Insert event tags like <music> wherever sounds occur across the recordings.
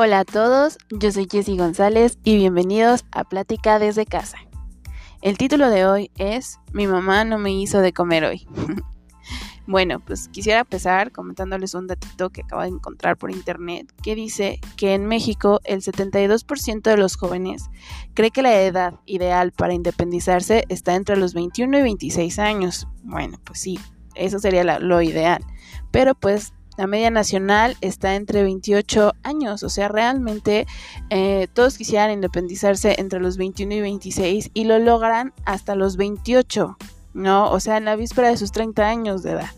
Hola a todos, yo soy Jessy González y bienvenidos a Plática desde casa. El título de hoy es Mi mamá no me hizo de comer hoy. <laughs> bueno, pues quisiera empezar comentándoles un datito que acabo de encontrar por internet que dice que en México el 72% de los jóvenes cree que la edad ideal para independizarse está entre los 21 y 26 años. Bueno, pues sí, eso sería lo ideal. Pero pues la media nacional está entre 28 años, o sea, realmente eh, todos quisieran independizarse entre los 21 y 26 y lo logran hasta los 28, ¿no? O sea, en la víspera de sus 30 años de edad.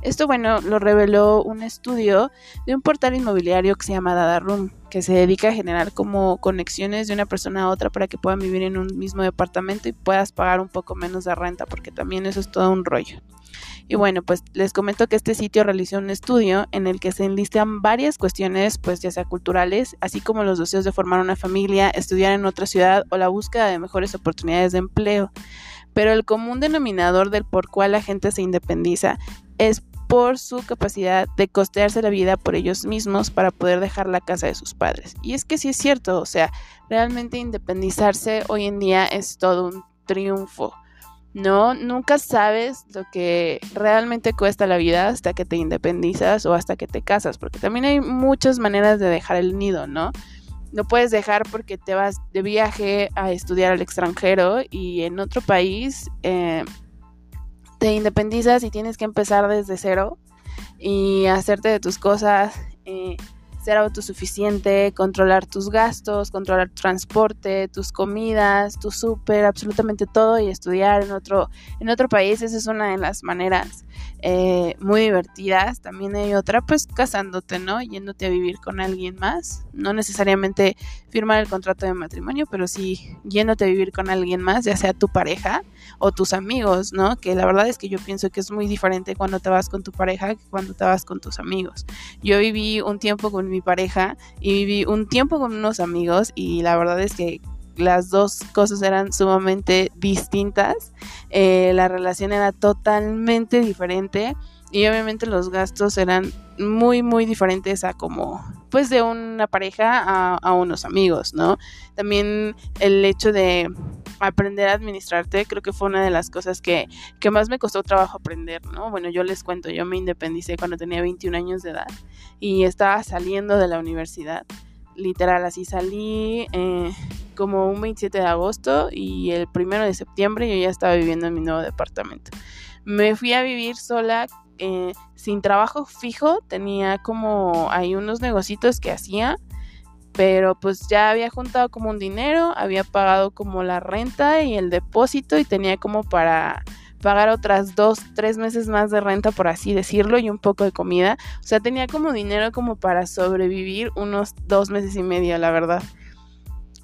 Esto, bueno, lo reveló un estudio de un portal inmobiliario que se llama Dada Room, que se dedica a generar como conexiones de una persona a otra para que puedan vivir en un mismo departamento y puedas pagar un poco menos de renta, porque también eso es todo un rollo. Y bueno, pues les comento que este sitio realizó un estudio en el que se enlistan varias cuestiones, pues ya sea culturales, así como los deseos de formar una familia, estudiar en otra ciudad o la búsqueda de mejores oportunidades de empleo. Pero el común denominador del por cual la gente se independiza es por su capacidad de costearse la vida por ellos mismos para poder dejar la casa de sus padres. Y es que sí es cierto, o sea, realmente independizarse hoy en día es todo un triunfo. No, nunca sabes lo que realmente cuesta la vida hasta que te independizas o hasta que te casas, porque también hay muchas maneras de dejar el nido, ¿no? No puedes dejar porque te vas de viaje a estudiar al extranjero y en otro país eh, te independizas y tienes que empezar desde cero y hacerte de tus cosas. Eh, ser autosuficiente, controlar tus gastos, controlar tu transporte, tus comidas, tu súper, absolutamente todo y estudiar en otro, en otro país. Esa es una de las maneras eh, muy divertidas. También hay otra, pues casándote, ¿no? Yéndote a vivir con alguien más. No necesariamente firmar el contrato de matrimonio, pero sí yéndote a vivir con alguien más, ya sea tu pareja o tus amigos, ¿no? Que la verdad es que yo pienso que es muy diferente cuando te vas con tu pareja que cuando te vas con tus amigos. Yo viví un tiempo con mi pareja y viví un tiempo con unos amigos y la verdad es que las dos cosas eran sumamente distintas, eh, la relación era totalmente diferente y obviamente los gastos eran muy muy diferentes a como pues de una pareja a, unos amigos, ¿no? También el hecho de aprender a administrarte creo que fue una de las cosas que, que más me costó trabajo aprender, ¿no? Bueno, yo les cuento, yo me independicé cuando tenía 21 años de edad y estaba saliendo de la universidad. Literal, así salí eh, como un 27 de agosto y el primero de septiembre yo ya estaba viviendo en mi nuevo departamento. Me fui a vivir sola eh, sin trabajo fijo, tenía como hay unos negocios que hacía pero pues ya había juntado como un dinero, había pagado como la renta y el depósito y tenía como para pagar otras dos, tres meses más de renta, por así decirlo, y un poco de comida. O sea, tenía como dinero como para sobrevivir unos dos meses y medio, la verdad.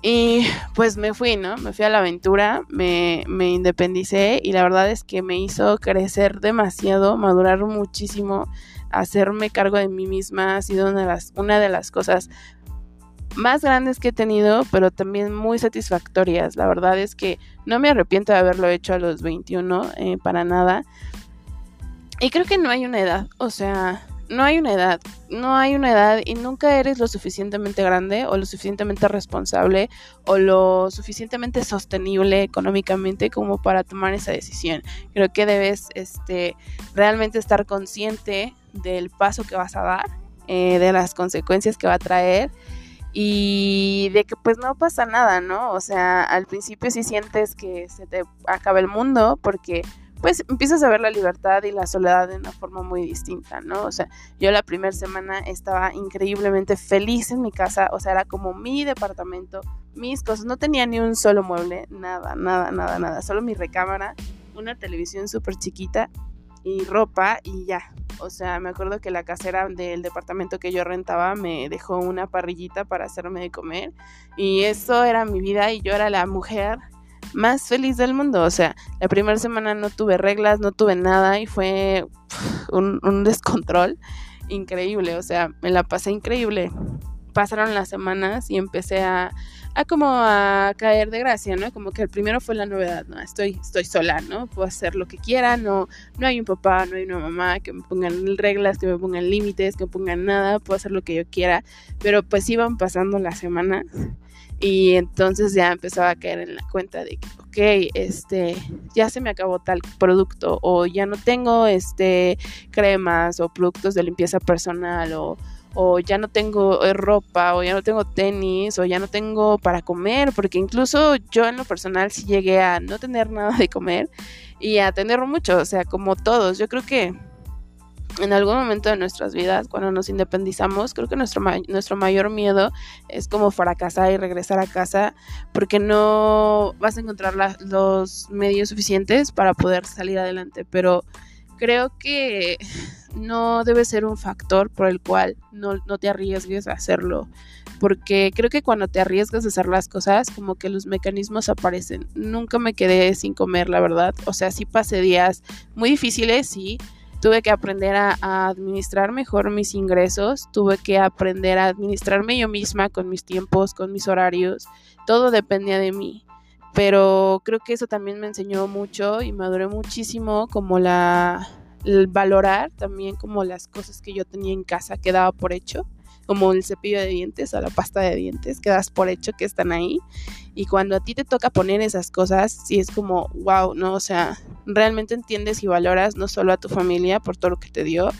Y pues me fui, ¿no? Me fui a la aventura, me, me independicé y la verdad es que me hizo crecer demasiado, madurar muchísimo, hacerme cargo de mí misma ha sido una de las, una de las cosas más grandes que he tenido, pero también muy satisfactorias. La verdad es que no me arrepiento de haberlo hecho a los 21, eh, para nada. Y creo que no hay una edad, o sea, no hay una edad, no hay una edad y nunca eres lo suficientemente grande o lo suficientemente responsable o lo suficientemente sostenible económicamente como para tomar esa decisión. Creo que debes este, realmente estar consciente del paso que vas a dar, eh, de las consecuencias que va a traer y de que pues no pasa nada, ¿no? O sea, al principio sí sientes que se te acaba el mundo porque pues empiezas a ver la libertad y la soledad de una forma muy distinta, ¿no? O sea, yo la primera semana estaba increíblemente feliz en mi casa, o sea, era como mi departamento, mis cosas, no tenía ni un solo mueble, nada, nada, nada, nada, solo mi recámara, una televisión súper chiquita y ropa y ya, o sea, me acuerdo que la casera del departamento que yo rentaba me dejó una parrillita para hacerme de comer. Y eso era mi vida y yo era la mujer más feliz del mundo. O sea, la primera semana no tuve reglas, no tuve nada y fue <laughs> un, un descontrol increíble. O sea, me la pasé increíble pasaron las semanas y empecé a, a como a caer de gracia, ¿no? Como que el primero fue la novedad, ¿no? Estoy, estoy sola, ¿no? Puedo hacer lo que quiera, no, no hay un papá, no hay una mamá que me pongan reglas, que me pongan límites, que me pongan nada, puedo hacer lo que yo quiera, pero pues iban pasando las semanas y entonces ya empezaba a caer en la cuenta de que, ok, este, ya se me acabó tal producto o ya no tengo, este, cremas o productos de limpieza personal o, o ya no tengo eh, ropa o ya no tengo tenis o ya no tengo para comer, porque incluso yo en lo personal sí llegué a no tener <laughs> nada de comer y a tener mucho, o sea, como todos, yo creo que en algún momento de nuestras vidas, cuando nos independizamos, creo que nuestro, nuestro mayor miedo es como fracasar y regresar a casa porque no vas a encontrar los medios suficientes para poder salir adelante. Pero creo que no debe ser un factor por el cual no, no te arriesgues a hacerlo. Porque creo que cuando te arriesgas a hacer las cosas, como que los mecanismos aparecen. Nunca me quedé sin comer, la verdad. O sea, sí pasé días muy difíciles, sí tuve que aprender a, administrar mejor mis ingresos, tuve que aprender a administrarme yo misma con mis tiempos, con mis horarios, todo dependía de mí. Pero creo que eso también me enseñó mucho y maduré muchísimo como la valorar también como las cosas que yo tenía en casa que daba por hecho como el cepillo de dientes o la pasta de dientes, que das por hecho que están ahí. Y cuando a ti te toca poner esas cosas, sí es como, wow, ¿no? O sea, realmente entiendes y valoras no solo a tu familia por todo lo que te dio,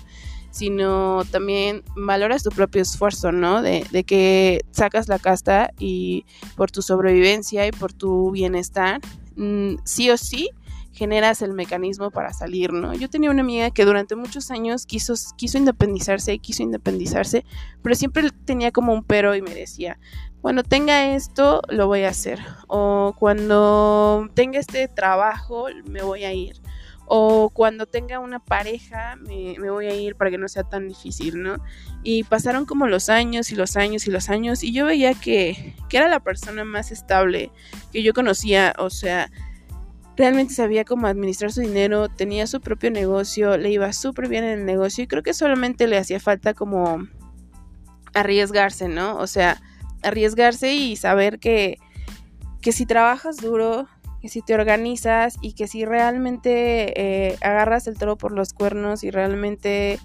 sino también valoras tu propio esfuerzo, ¿no? De, de, que sacas la casta y por tu sobrevivencia y por tu bienestar, mm, sí o sí generas el mecanismo para salir, ¿no? Yo tenía una amiga que durante muchos años quiso, quiso independizarse, quiso independizarse, pero siempre tenía como un pero y me decía, cuando tenga esto, lo voy a hacer, o cuando tenga este trabajo, me voy a ir, o cuando tenga una pareja, me, voy a ir para que no sea tan difícil, ¿no? Y pasaron como los años y los años y los años, y yo veía que, que era la persona más estable que yo conocía, o sea, realmente sabía cómo administrar su dinero, tenía su propio negocio, le iba súper bien en el negocio y creo que solamente le hacía falta como arriesgarse, ¿no? O sea, arriesgarse y saber que, que si trabajas duro, que si te organizas y que si realmente eh, agarras el toro por los cuernos y realmente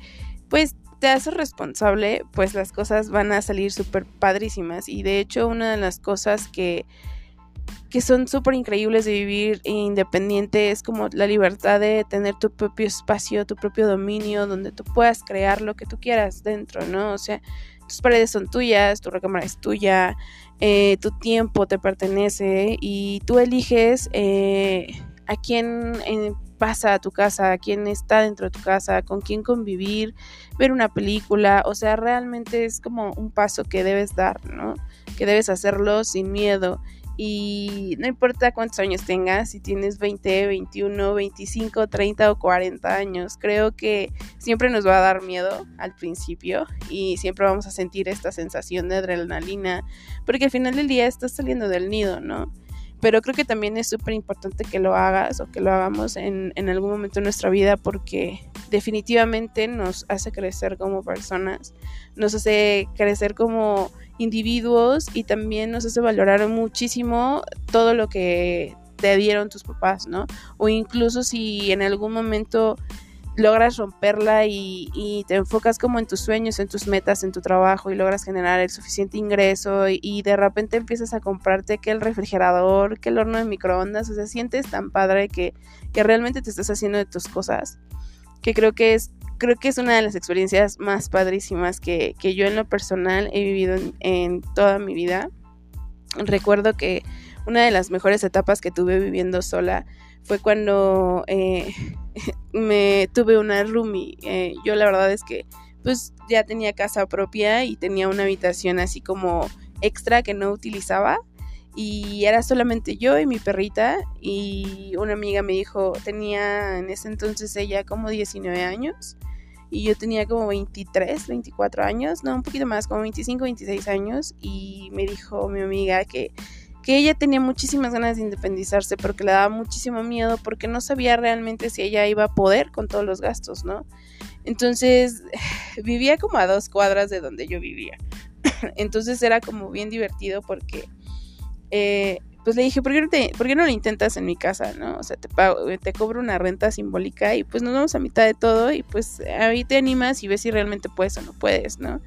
pues te haces responsable, pues las cosas van a salir súper padrísimas. Y de hecho una de las cosas que que son súper increíbles de vivir independiente, es como la libertad de tener tu propio espacio, tu propio dominio, donde tú puedas crear lo que tú quieras dentro, ¿no? O sea, tus paredes son tuyas, tu recámara es tuya, eh, tu tiempo te pertenece y tú eliges eh, a quién eh, pasa a tu casa, a quién está dentro de tu casa, con quién convivir, ver una película, o sea, realmente es como un paso que debes dar, ¿no? Que debes hacerlo sin miedo y no importa cuántos años tengas, si tienes 20, 21, 25, 30 o 40 años, creo que siempre nos va a dar miedo al principio y siempre vamos a sentir esta sensación de adrenalina, porque al final del día estás saliendo del nido, ¿no? Pero creo que también es súper importante que lo hagas o que lo hagamos en, en algún momento de nuestra vida porque definitivamente nos hace crecer como personas, nos hace crecer como individuos y también nos hace valorar muchísimo todo lo que te dieron tus papás, ¿no? O incluso si en algún momento logras romperla y, te enfocas como en tus sueños, en tus metas, en tu trabajo y logras generar el suficiente ingreso y, de repente empiezas a comprarte que el refrigerador, que el horno de microondas, o sea, sientes tan padre que, realmente te estás haciendo de tus cosas, que creo que es creo que es una de las experiencias más padrísimas que, yo en lo personal he vivido en, toda mi vida. Recuerdo que una de las mejores etapas que tuve viviendo sola fue cuando eh, <laughs> me tuve una roomie. Eh, yo la verdad es que pues ya tenía casa propia y tenía una habitación así como extra que no utilizaba y era solamente yo y mi perrita y una amiga me dijo, tenía en ese entonces ella como 19 años y yo tenía como 23, 24 años, no, un poquito más, como 25, 26 años y me dijo mi amiga que, que ella tenía muchísimas ganas de independizarse pero que le daba muchísimo miedo porque no sabía realmente si ella iba a poder con todos los gastos, ¿no? Entonces <sighs> vivía como a dos cuadras de donde yo vivía. <clears throat> Entonces era como bien divertido porque eh, pues le dije, ¿por qué, no te, ¿por qué no lo intentas en mi casa, no? O sea, te, pago, te cobro una renta simbólica y pues nos vamos a mitad de todo y pues ahí te animas y ves si realmente puedes o no puedes, ¿no?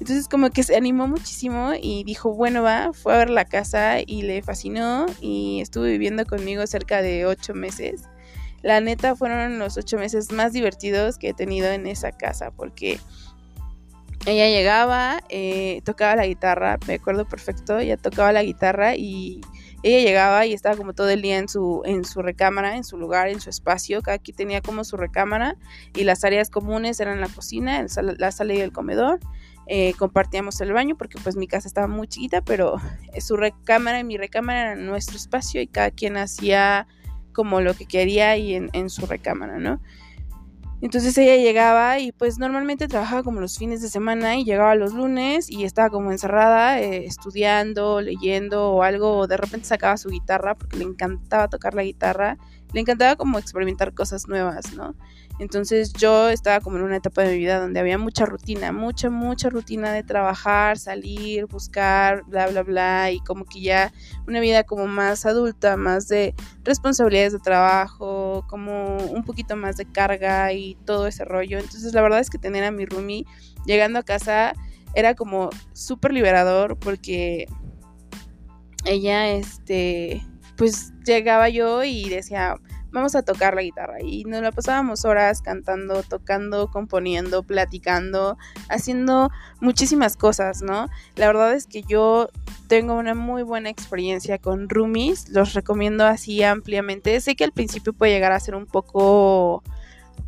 Entonces como que se animó muchísimo y dijo, bueno, va, fue a ver la casa y le fascinó y estuvo viviendo conmigo cerca de ocho meses. La neta fueron los ocho meses más divertidos que he tenido en esa casa porque ella llegaba, eh, tocaba la guitarra, me acuerdo perfecto, ella tocaba la guitarra y ella llegaba y estaba como todo el día en su, en su recámara, en su lugar, en su espacio. Cada quien tenía como su recámara y las áreas comunes eran la cocina, la sala y el comedor. Eh, compartíamos el baño porque pues mi casa estaba muy chiquita, pero su recámara y mi recámara eran nuestro espacio y cada quien hacía como lo que quería y en, en su recámara, ¿no? Entonces ella llegaba y pues normalmente trabajaba como los fines de semana y llegaba los lunes y estaba como encerrada eh, estudiando, leyendo o algo, de repente sacaba su guitarra porque le encantaba tocar la guitarra, le encantaba como experimentar cosas nuevas, ¿no? Entonces yo estaba como en una etapa de mi vida donde había mucha rutina, mucha, mucha rutina de trabajar, salir, buscar, bla, bla, bla, y como que ya una vida como más adulta, más de responsabilidades de trabajo, como un poquito más de carga y todo ese rollo. Entonces la verdad es que tener a mi roomie llegando a casa era como súper liberador porque ella, este, pues llegaba yo y decía, vamos a tocar la guitarra. Y nos la pasábamos horas cantando, tocando, componiendo, platicando, haciendo muchísimas cosas, ¿no? La verdad es que yo tengo una muy buena experiencia con roomies, los recomiendo así ampliamente. Sé que al principio puede llegar a ser un poco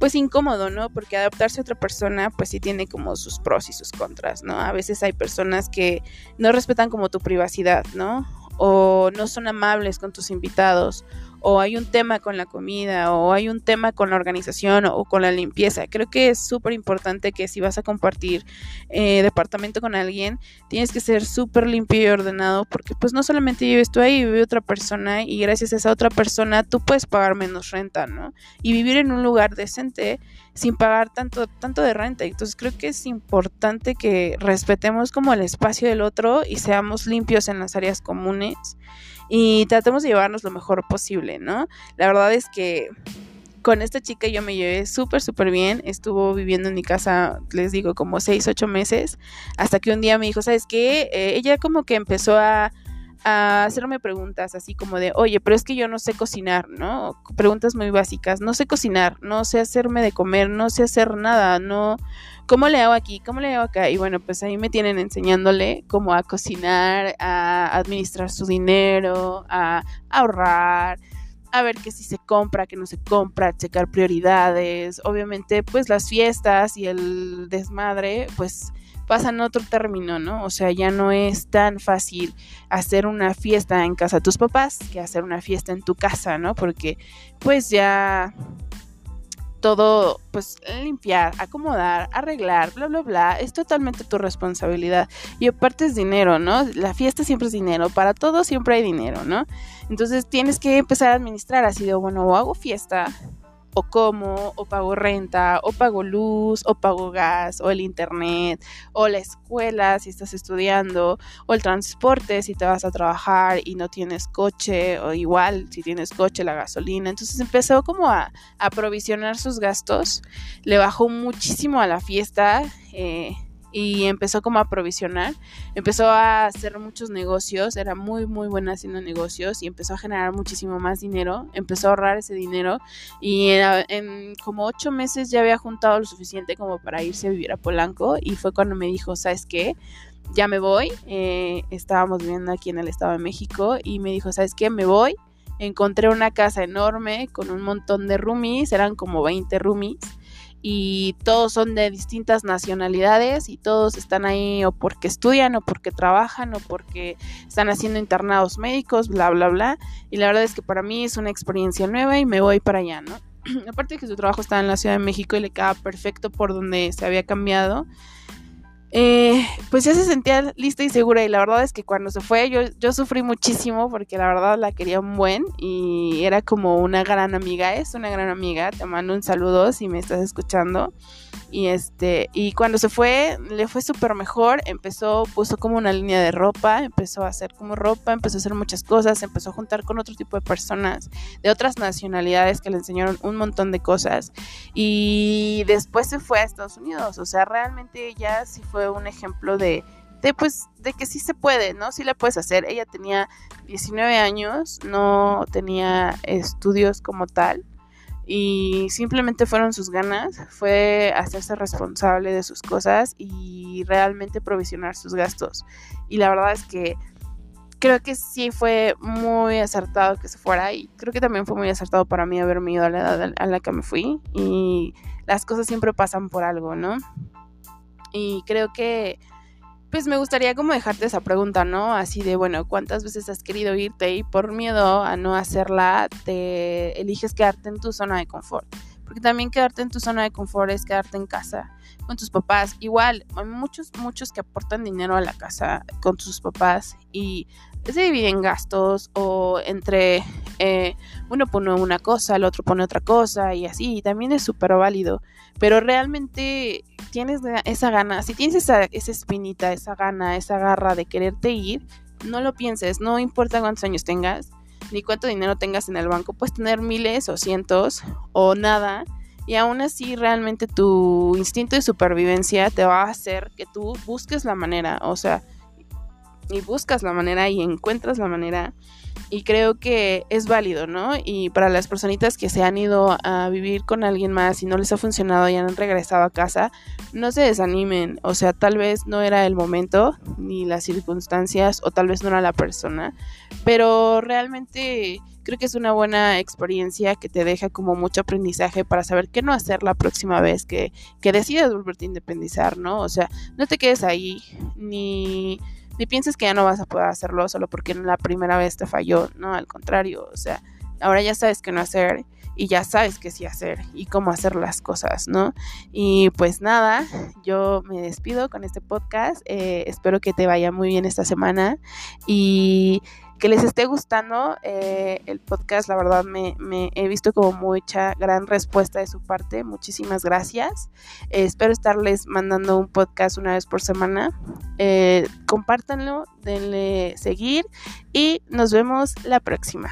pues incómodo, ¿no? Porque adaptarse a otra persona pues sí tiene como sus pros y sus contras, ¿no? A veces hay personas que no respetan como tu privacidad, ¿no? O no son amables con tus invitados o hay un tema con la comida, o hay un tema con la organización o con la limpieza. Creo que es súper importante que si vas a compartir eh, departamento con alguien, tienes que ser súper limpio y ordenado, porque pues no solamente vives tú ahí, vive otra persona y gracias a esa otra persona tú puedes pagar menos renta, ¿no? Y vivir en un lugar decente sin pagar tanto, tanto de renta. Entonces creo que es importante que respetemos como el espacio del otro y seamos limpios en las áreas comunes y tratemos de llevarnos lo mejor posible, ¿no? La verdad es que con esta chica yo me llevé súper, súper bien. Estuvo viviendo en mi casa, les digo, como seis, ocho meses. Hasta que un día me dijo, ¿sabes qué? Eh, ella como que empezó a, a, hacerme preguntas así como de, oye, pero es que yo no sé cocinar, ¿no? Preguntas muy básicas. No sé cocinar, no sé hacerme de comer, no sé hacer nada, no ¿cómo le hago aquí? ¿Cómo le hago acá? Y bueno, pues ahí me tienen enseñándole cómo a cocinar, a administrar su dinero, a ahorrar, a ver qué si se compra, qué no se compra, checar prioridades. Obviamente, pues las fiestas y el desmadre, pues pasan otro término, ¿no? O sea, ya no es tan fácil hacer una fiesta en casa de tus papás que hacer una fiesta en tu casa, ¿no? Porque pues ya todo, pues limpiar, acomodar, arreglar, bla, bla, bla, es totalmente tu responsabilidad. Y aparte es dinero, ¿no? La fiesta siempre es dinero, para todo siempre hay dinero, ¿no? Entonces tienes que empezar a administrar así de, bueno, o hago fiesta o como, o pago renta, o pago luz, o pago gas, o el internet, o la escuela si estás estudiando, o el transporte si te vas a trabajar y no tienes coche, o igual si tienes coche, la gasolina. Entonces empezó como a, a provisionar sus gastos, le bajó muchísimo a la fiesta. Eh, y empezó como a provisionar, empezó a hacer muchos negocios, era muy muy buena haciendo negocios y empezó a generar muchísimo más dinero, empezó a ahorrar ese dinero y en, como ocho meses ya había juntado lo suficiente como para irse a vivir a Polanco y fue cuando me dijo, ¿sabes qué? Ya me voy, eh, estábamos viviendo aquí en el Estado de México y me dijo, ¿sabes qué? Me voy, encontré una casa enorme con un montón de roomies, eran como 20 roomies y todos son de distintas nacionalidades y todos están ahí o porque estudian o porque trabajan o porque están haciendo internados médicos, bla, bla, bla. Y la verdad es que para mí es una experiencia nueva y me voy para allá, ¿no? <clears throat> Aparte de que su trabajo está en la Ciudad de México y le queda perfecto por donde se había cambiado. Eh, pues ya se sentía lista y segura y la verdad es que cuando se fue yo, yo sufrí muchísimo porque la verdad la quería un buen y era como una gran amiga, es una gran amiga, te mando un saludo si me estás escuchando. Y este, y cuando se fue, le fue súper mejor, empezó, puso como una línea de ropa, empezó a hacer como ropa, empezó a hacer muchas cosas, empezó a juntar con otro tipo de personas de otras nacionalidades que le enseñaron un montón de cosas. Y después se fue a Estados Unidos. O sea, realmente ella sí fue un ejemplo de de pues de que sí se puede, ¿no? Sí la puedes hacer. Ella tenía 19 años, no tenía estudios como tal y simplemente fueron sus ganas, fue hacerse responsable de sus cosas y realmente provisionar sus gastos. Y la verdad es que creo que sí fue muy acertado que se fuera y creo que también fue muy acertado para mí haberme ido a la edad a la que me fui y las cosas siempre pasan por algo, ¿no? Y creo que pues me gustaría como dejarte esa pregunta, ¿no? Así de, bueno, ¿cuántas veces has querido irte y por miedo a no hacerla te eliges quedarte en tu zona de confort? Porque también quedarte en tu zona de confort es quedarte en casa con tus papás. Igual, hay muchos, muchos que aportan dinero a la casa con sus papás y se dividen gastos o entre eh, uno pone una cosa, el otro pone otra cosa y así, también es súper válido. Pero realmente tienes esa gana, si tienes esa, esa espinita, esa gana, esa garra de quererte ir, no lo pienses, no importa cuántos años tengas, ni cuánto dinero tengas en el banco, puedes tener miles o cientos o nada. Y aún así realmente tu instinto de supervivencia te va a hacer que tú busques la manera, o sea, y buscas la manera y encuentras la manera y creo que es válido, ¿no? Y para las personitas que se han ido a vivir con alguien más y no les ha funcionado y han regresado a casa, no se desanimen, o sea, tal vez no era el momento ni las circunstancias o tal vez no era la persona, pero realmente creo que es una buena experiencia que te deja como mucho aprendizaje para saber qué no hacer la próxima vez que, que decidas volverte a independizar, ¿no? O sea, no te quedes ahí ni ni pienses que ya no vas a poder hacerlo solo porque la primera vez te falló, no, al contrario, o sea, ahora ya sabes qué no hacer y ya sabes qué sí hacer y cómo hacer las cosas, ¿no? Y pues nada, yo me despido con este podcast, eh, espero que te vaya muy bien esta semana y que les esté gustando eh, el podcast. La verdad me, he visto como mucha gran respuesta de su parte. Muchísimas gracias. Eh, espero estarles mandando un podcast una vez por semana. Eh, compártanlo, denle seguir y nos vemos la próxima.